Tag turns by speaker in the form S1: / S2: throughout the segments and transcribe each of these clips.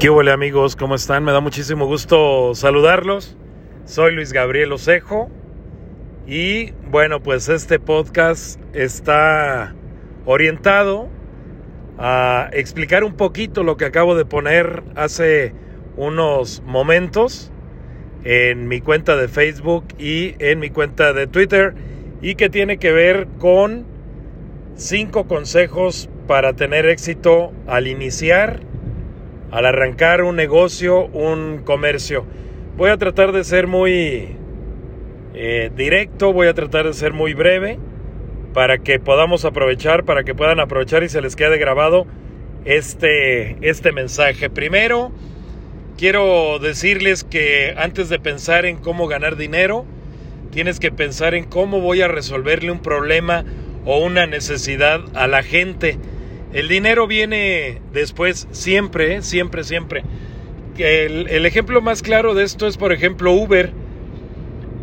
S1: ¿Qué huele amigos? ¿Cómo están? Me da muchísimo gusto saludarlos. Soy Luis Gabriel Osejo y bueno, pues este podcast está orientado a explicar un poquito lo que acabo de poner hace unos momentos en mi cuenta de Facebook y en mi cuenta de Twitter y que tiene que ver con cinco consejos para tener éxito al iniciar al arrancar un negocio, un comercio. Voy a tratar de ser muy eh, directo, voy a tratar de ser muy breve para que podamos aprovechar, para que puedan aprovechar y se les quede grabado este, este mensaje. Primero, quiero decirles que antes de pensar en cómo ganar dinero, tienes que pensar en cómo voy a resolverle un problema o una necesidad a la gente el dinero viene después, siempre, siempre, siempre. El, ejemplo más claro de esto es, por ejemplo, Uber.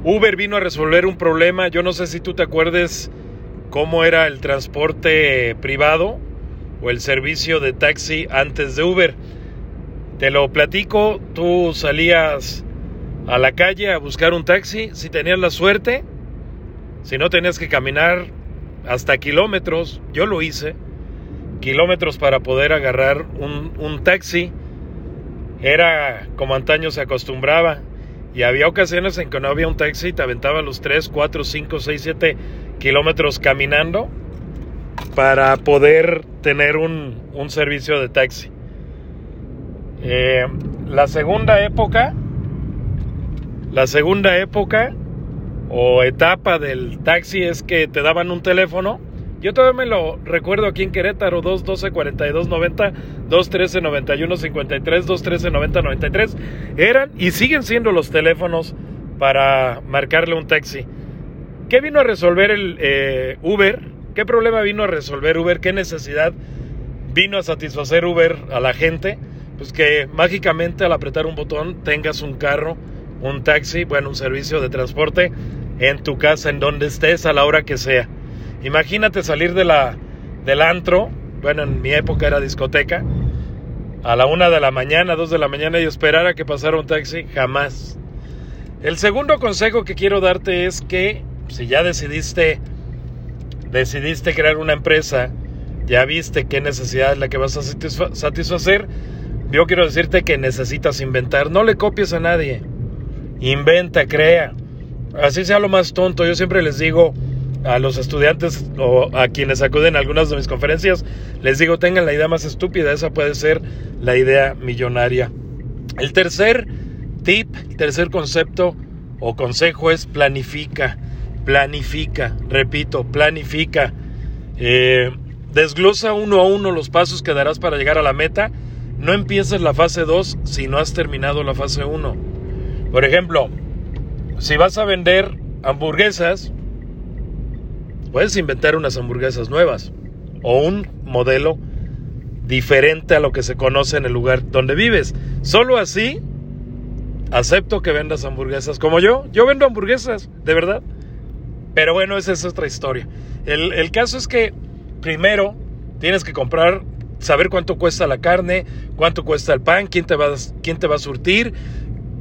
S1: Uber vino a resolver un problema. Yo no sé si tú te acuerdes cómo era el transporte privado o el servicio de taxi antes de Uber. Te lo platico, tú salías a la calle a buscar un taxi, si tenías la suerte, si no tenías que caminar hasta kilómetros, yo lo hice kilómetros para poder agarrar un, taxi. Era como antaño se acostumbraba. Y había ocasiones en que no había un taxi y te aventaba los 3, 4, 5, 6, 7 kilómetros caminando para poder tener un, un servicio de taxi. Eh, la segunda época, la segunda época o etapa del taxi es que te daban un teléfono yo todavía me lo recuerdo aquí en Querétaro, 212 42 90, 213 91 53, 213 90 93. Eran y siguen siendo los teléfonos para marcarle un taxi. ¿Qué vino a resolver el eh, Uber? ¿Qué problema vino a resolver Uber? ¿Qué necesidad vino a satisfacer Uber a la gente? Pues que mágicamente al apretar un botón tengas un carro, un taxi, bueno, un servicio de transporte en tu casa, en donde estés, a la hora que sea. Imagínate salir de la, del antro, bueno, en mi época era discoteca, a la una de la mañana, dos de la mañana y esperar a que pasara un taxi, jamás. El segundo consejo que quiero darte es que si ya decidiste, decidiste crear una empresa, ya viste qué necesidad es la que vas a satisfacer, yo quiero decirte que necesitas inventar, no le copies a nadie, inventa, crea, así sea lo más tonto, yo siempre les digo, a los estudiantes o a quienes acuden a algunas de mis conferencias, les digo, tengan la idea más estúpida, esa puede ser la idea millonaria. El tercer tip, tercer concepto o consejo es planifica, planifica, repito, planifica. Eh, desglosa uno a uno los pasos que darás para llegar a la meta. No empieces la fase 2 si no has terminado la fase 1. Por ejemplo, si vas a vender hamburguesas, Puedes inventar unas hamburguesas nuevas o un modelo diferente a lo que se conoce en el lugar donde vives. Solo así acepto que vendas hamburguesas como yo. Yo vendo hamburguesas, de verdad. Pero bueno, esa es otra historia. El, caso es que primero tienes que comprar, saber cuánto cuesta la carne, cuánto cuesta el pan, quién te va, quién te va a surtir,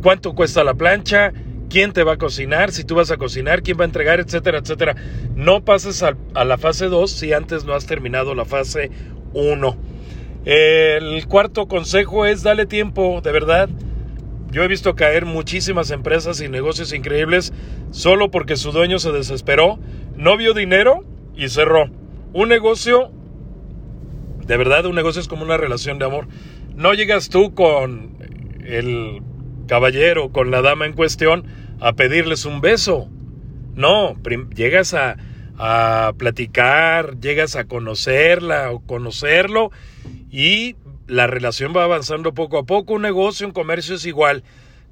S1: cuánto cuesta la plancha, quién te va a cocinar, si tú vas a cocinar, quién va a entregar, etcétera, etcétera. No pases a, la fase 2 si antes no has terminado la fase 1. El cuarto consejo es dale tiempo, de verdad. Yo he visto caer muchísimas empresas y negocios increíbles solo porque su dueño se desesperó, no vio dinero y cerró. Un negocio, de verdad, un negocio es como una relación de amor. No llegas tú con el caballero, con la dama en cuestión, a pedirles un beso. No, llegas a, a platicar, llegas a conocerla o conocerlo y la relación va avanzando poco a poco. Un negocio, un comercio es igual.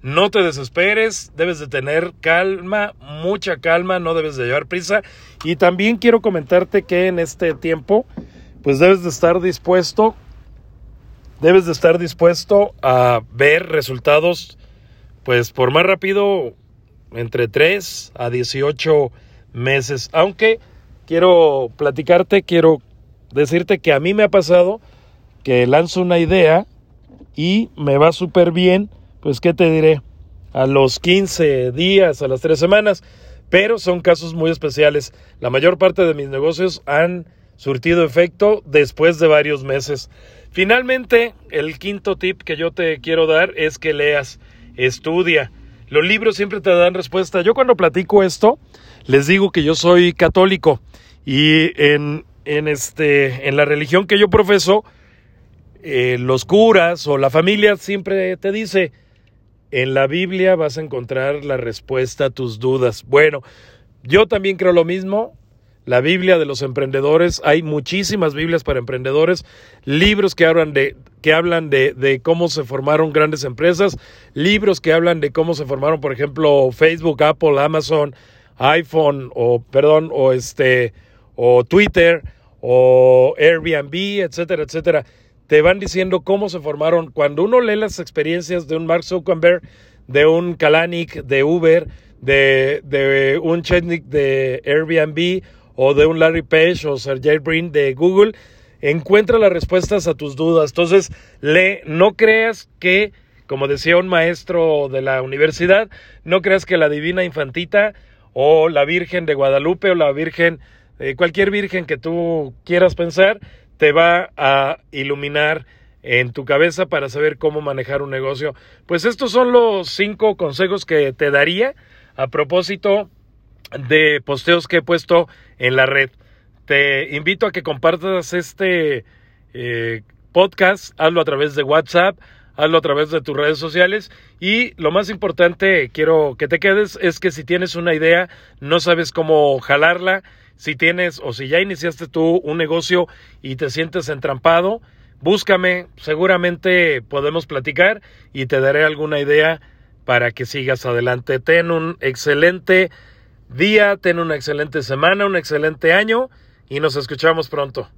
S1: No te desesperes, debes de tener calma, mucha calma, no debes de llevar prisa. Y también quiero comentarte que en este tiempo, pues debes de estar dispuesto, debes de estar dispuesto a ver resultados pues por más rápido, entre 3 a 18 meses. Aunque quiero platicarte, quiero decirte que a mí me ha pasado que lanzo una idea y me va súper bien, pues qué te diré, a los 15 días, a las 3 semanas, pero son casos muy especiales. La mayor parte de mis negocios han surtido efecto después de varios meses. Finalmente, el quinto tip que yo te quiero dar es que leas, estudia. Los libros siempre te dan respuesta. Yo cuando platico esto, les digo que yo soy católico y en, en, este, en la religión que yo profeso, eh, los curas o la familia siempre te dice, en la Biblia vas a encontrar la respuesta a tus dudas. Bueno, yo también creo lo mismo. La Biblia de los emprendedores, hay muchísimas Biblias para emprendedores, libros que hablan de, que hablan de, de cómo se formaron grandes empresas, libros que hablan de cómo se formaron, por ejemplo, Facebook, Apple, Amazon, iPhone, o perdón, o este, o Twitter, o Airbnb, etcétera, etcétera te van diciendo cómo se formaron. Cuando uno lee las experiencias de un Mark Zuckerberg, de un Kalanick, de Uber, de, de un Chetnik de Airbnb o de un Larry Page o Sergey Brin de Google, encuentra las respuestas a tus dudas. Entonces, lee, no creas que, como decía un maestro de la universidad, no creas que la divina infantita o la Virgen de Guadalupe o la Virgen, eh, cualquier virgen que tú quieras pensar, te va a iluminar en tu cabeza para saber cómo manejar un negocio. Pues estos son los cinco consejos que te daría a propósito de posteos que he puesto en la red. Te invito a que compartas este eh, podcast, hazlo a través de WhatsApp, hazlo a través de tus redes sociales y lo más importante, quiero que te quedes, es que si tienes una idea, no sabes cómo jalarla, si tienes o si ya iniciaste tú un negocio y te sientes entrampado, búscame, seguramente podemos platicar y te daré alguna idea para que sigas adelante. Ten un excelente día, ten una excelente semana, un excelente año y nos escuchamos pronto.